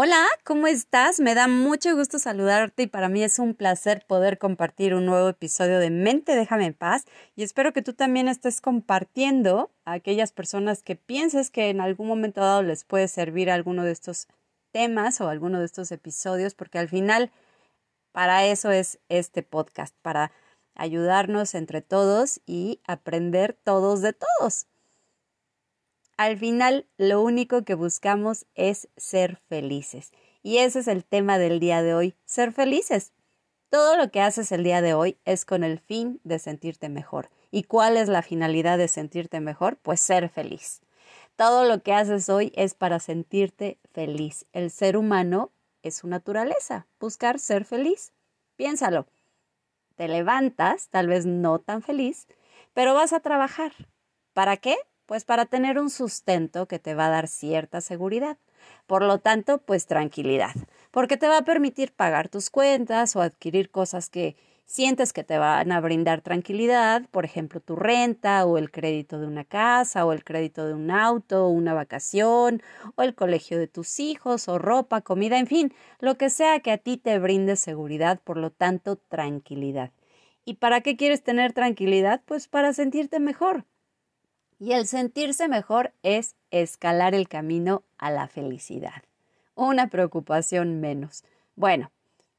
Hola, ¿cómo estás? Me da mucho gusto saludarte y para mí es un placer poder compartir un nuevo episodio de Mente Déjame en paz y espero que tú también estés compartiendo a aquellas personas que pienses que en algún momento dado les puede servir alguno de estos temas o alguno de estos episodios porque al final para eso es este podcast, para ayudarnos entre todos y aprender todos de todos. Al final, lo único que buscamos es ser felices. Y ese es el tema del día de hoy, ser felices. Todo lo que haces el día de hoy es con el fin de sentirte mejor. ¿Y cuál es la finalidad de sentirte mejor? Pues ser feliz. Todo lo que haces hoy es para sentirte feliz. El ser humano es su naturaleza, buscar ser feliz. Piénsalo. Te levantas, tal vez no tan feliz, pero vas a trabajar. ¿Para qué? Pues para tener un sustento que te va a dar cierta seguridad. Por lo tanto, pues tranquilidad, porque te va a permitir pagar tus cuentas o adquirir cosas que sientes que te van a brindar tranquilidad, por ejemplo, tu renta o el crédito de una casa o el crédito de un auto o una vacación o el colegio de tus hijos o ropa, comida, en fin, lo que sea que a ti te brinde seguridad, por lo tanto, tranquilidad. ¿Y para qué quieres tener tranquilidad? Pues para sentirte mejor. Y el sentirse mejor es escalar el camino a la felicidad. Una preocupación menos. Bueno,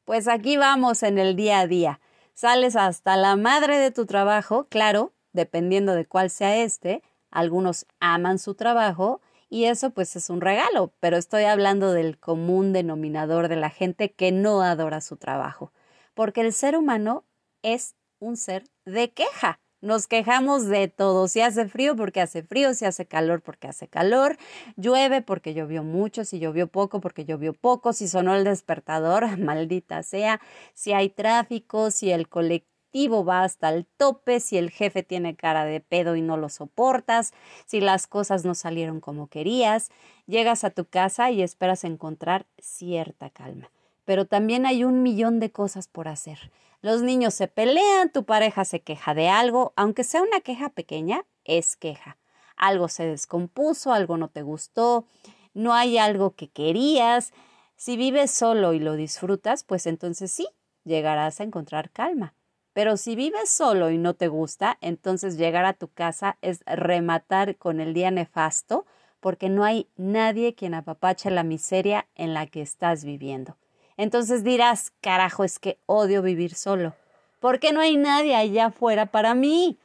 pues aquí vamos en el día a día. Sales hasta la madre de tu trabajo, claro, dependiendo de cuál sea este. Algunos aman su trabajo y eso pues es un regalo, pero estoy hablando del común denominador de la gente que no adora su trabajo, porque el ser humano es un ser de queja. Nos quejamos de todo. Si hace frío porque hace frío, si hace calor porque hace calor, llueve porque llovió mucho, si llovió poco porque llovió poco, si sonó el despertador, maldita sea, si hay tráfico, si el colectivo va hasta el tope, si el jefe tiene cara de pedo y no lo soportas, si las cosas no salieron como querías, llegas a tu casa y esperas encontrar cierta calma. Pero también hay un millón de cosas por hacer. Los niños se pelean, tu pareja se queja de algo, aunque sea una queja pequeña, es queja. Algo se descompuso, algo no te gustó, no hay algo que querías. Si vives solo y lo disfrutas, pues entonces sí, llegarás a encontrar calma. Pero si vives solo y no te gusta, entonces llegar a tu casa es rematar con el día nefasto, porque no hay nadie quien apapache la miseria en la que estás viviendo. Entonces dirás, carajo, es que odio vivir solo, porque no hay nadie allá afuera para mí.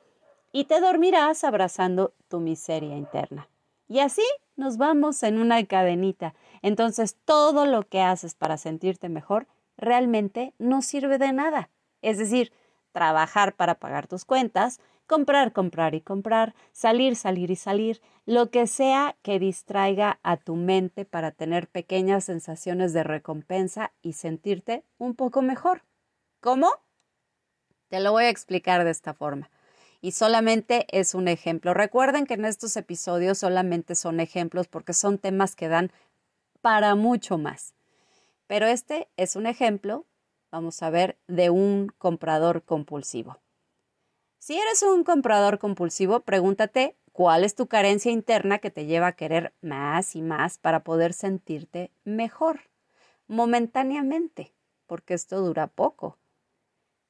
Y te dormirás abrazando tu miseria interna. Y así nos vamos en una cadenita. Entonces todo lo que haces para sentirte mejor realmente no sirve de nada. Es decir, trabajar para pagar tus cuentas, comprar, comprar y comprar, salir, salir y salir, lo que sea que distraiga a tu mente para tener pequeñas sensaciones de recompensa y sentirte un poco mejor. ¿Cómo? Te lo voy a explicar de esta forma. Y solamente es un ejemplo. Recuerden que en estos episodios solamente son ejemplos porque son temas que dan para mucho más. Pero este es un ejemplo, vamos a ver, de un comprador compulsivo. Si eres un comprador compulsivo, pregúntate cuál es tu carencia interna que te lleva a querer más y más para poder sentirte mejor, momentáneamente, porque esto dura poco.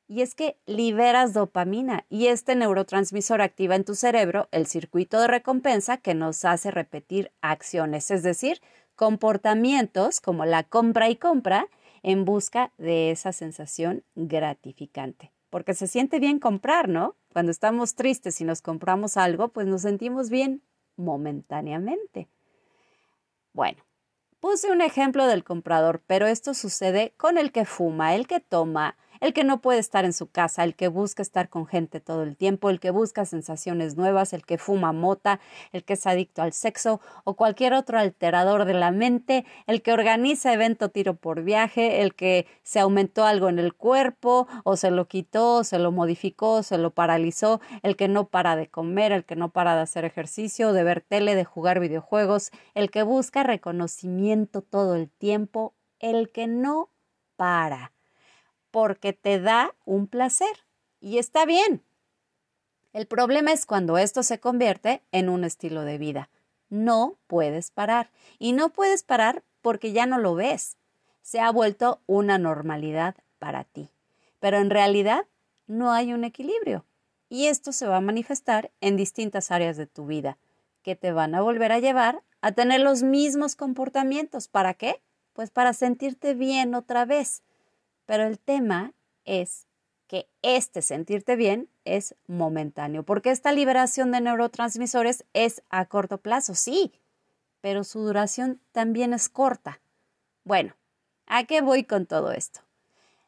Y es que liberas dopamina y este neurotransmisor activa en tu cerebro el circuito de recompensa que nos hace repetir acciones, es decir, comportamientos como la compra y compra en busca de esa sensación gratificante porque se siente bien comprar, ¿no? Cuando estamos tristes y nos compramos algo, pues nos sentimos bien momentáneamente. Bueno, puse un ejemplo del comprador, pero esto sucede con el que fuma, el que toma, el que no puede estar en su casa, el que busca estar con gente todo el tiempo, el que busca sensaciones nuevas, el que fuma mota, el que es adicto al sexo o cualquier otro alterador de la mente, el que organiza evento tiro por viaje, el que se aumentó algo en el cuerpo o se lo quitó, se lo modificó, se lo paralizó, el que no para de comer, el que no para de hacer ejercicio, de ver tele, de jugar videojuegos, el que busca reconocimiento todo el tiempo, el que no para, porque te da un placer. Y está bien. El problema es cuando esto se convierte en un estilo de vida. No puedes parar. Y no puedes parar porque ya no lo ves. Se ha vuelto una normalidad para ti. Pero en realidad no hay un equilibrio. Y esto se va a manifestar en distintas áreas de tu vida, que te van a volver a llevar a tener los mismos comportamientos. ¿Para qué? Pues para sentirte bien otra vez. Pero el tema es que este sentirte bien es momentáneo, porque esta liberación de neurotransmisores es a corto plazo, sí, pero su duración también es corta. Bueno, ¿a qué voy con todo esto?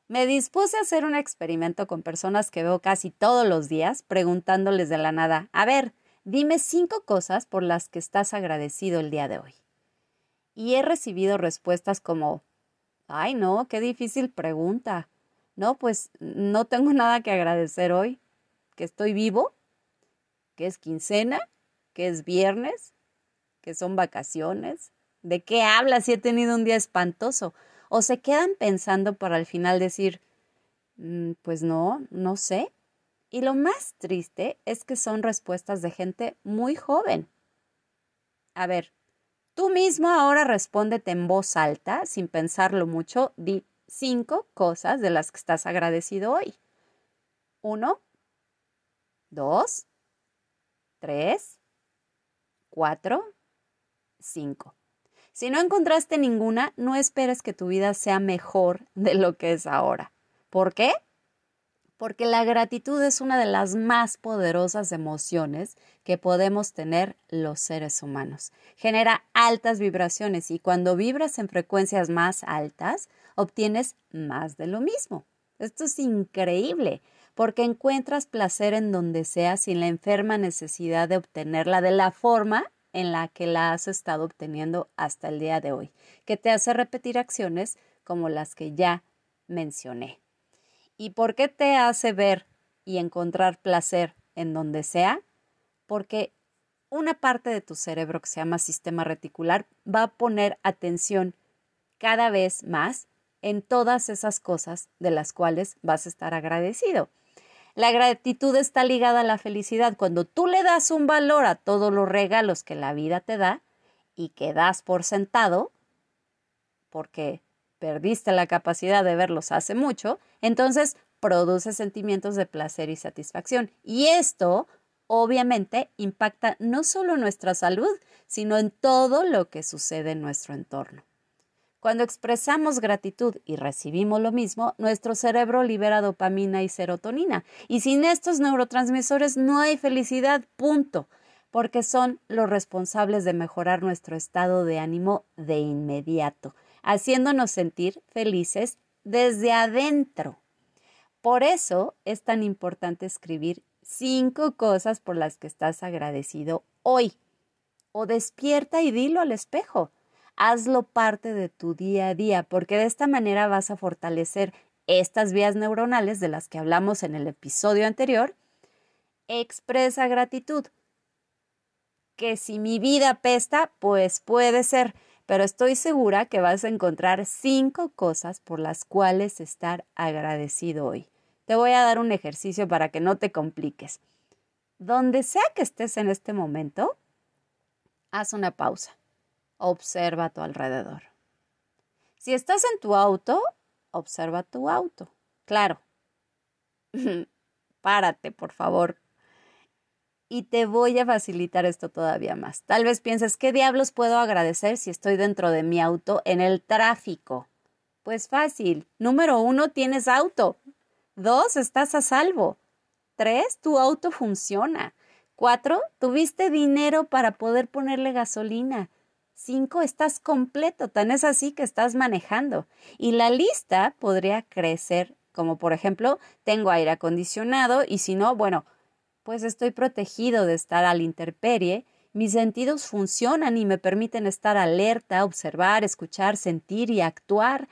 Me dispuse a hacer un experimento con personas que veo casi todos los días, preguntándoles de la nada, a ver, Dime cinco cosas por las que estás agradecido el día de hoy. Y he recibido respuestas como, ay no, qué difícil pregunta. No, pues no tengo nada que agradecer hoy. Que estoy vivo, que es quincena, que es viernes, que son vacaciones. ¿De qué hablas si he tenido un día espantoso? O se quedan pensando para al final decir, mm, pues no, no sé. Y lo más triste es que son respuestas de gente muy joven. A ver, tú mismo ahora respóndete en voz alta, sin pensarlo mucho, di cinco cosas de las que estás agradecido hoy. Uno, dos, tres, cuatro, cinco. Si no encontraste ninguna, no esperes que tu vida sea mejor de lo que es ahora. ¿Por qué? Porque la gratitud es una de las más poderosas emociones que podemos tener los seres humanos. Genera altas vibraciones y cuando vibras en frecuencias más altas, obtienes más de lo mismo. Esto es increíble, porque encuentras placer en donde sea sin la enferma necesidad de obtenerla de la forma en la que la has estado obteniendo hasta el día de hoy, que te hace repetir acciones como las que ya mencioné. ¿Y por qué te hace ver y encontrar placer en donde sea? Porque una parte de tu cerebro que se llama sistema reticular va a poner atención cada vez más en todas esas cosas de las cuales vas a estar agradecido. La gratitud está ligada a la felicidad. Cuando tú le das un valor a todos los regalos que la vida te da y que das por sentado, porque perdiste la capacidad de verlos hace mucho, entonces produce sentimientos de placer y satisfacción. Y esto obviamente impacta no solo nuestra salud, sino en todo lo que sucede en nuestro entorno. Cuando expresamos gratitud y recibimos lo mismo, nuestro cerebro libera dopamina y serotonina. Y sin estos neurotransmisores no hay felicidad, punto, porque son los responsables de mejorar nuestro estado de ánimo de inmediato haciéndonos sentir felices desde adentro. Por eso es tan importante escribir cinco cosas por las que estás agradecido hoy. O despierta y dilo al espejo. Hazlo parte de tu día a día, porque de esta manera vas a fortalecer estas vías neuronales de las que hablamos en el episodio anterior. Expresa gratitud. Que si mi vida pesta, pues puede ser, pero estoy segura que vas a encontrar cinco cosas por las cuales estar agradecido hoy. Te voy a dar un ejercicio para que no te compliques. Donde sea que estés en este momento, haz una pausa. Observa a tu alrededor. Si estás en tu auto, observa tu auto. Claro. Párate, por favor, y te voy a facilitar esto todavía más. Tal vez pienses, ¿qué diablos puedo agradecer si estoy dentro de mi auto en el tráfico? Pues fácil. Número uno, tienes auto. Dos, estás a salvo. Tres, tu auto funciona. Cuatro, tuviste dinero para poder ponerle gasolina. Cinco, estás completo, tan es así que estás manejando. Y la lista podría crecer como por ejemplo, tengo aire acondicionado y si no, bueno, pues estoy protegido de estar a la intemperie, mis sentidos funcionan y me permiten estar alerta, observar, escuchar, sentir y actuar.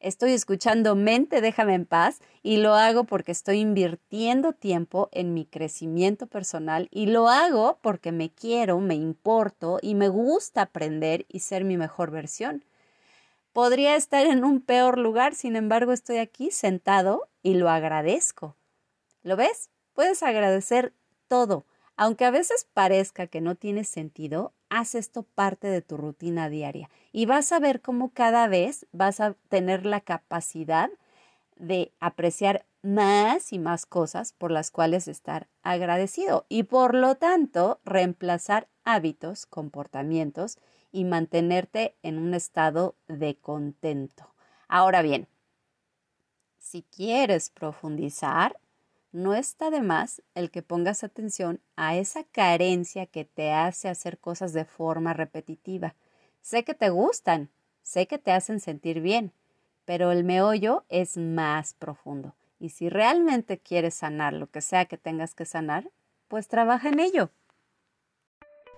Estoy escuchando mente, déjame en paz y lo hago porque estoy invirtiendo tiempo en mi crecimiento personal y lo hago porque me quiero, me importo y me gusta aprender y ser mi mejor versión. Podría estar en un peor lugar, sin embargo estoy aquí sentado y lo agradezco. ¿Lo ves? Puedes agradecer todo. Aunque a veces parezca que no tiene sentido, haz esto parte de tu rutina diaria y vas a ver cómo cada vez vas a tener la capacidad de apreciar más y más cosas por las cuales estar agradecido y por lo tanto reemplazar hábitos, comportamientos y mantenerte en un estado de contento. Ahora bien, si quieres profundizar, no está de más el que pongas atención a esa carencia que te hace hacer cosas de forma repetitiva. Sé que te gustan, sé que te hacen sentir bien, pero el meollo es más profundo. Y si realmente quieres sanar lo que sea que tengas que sanar, pues trabaja en ello.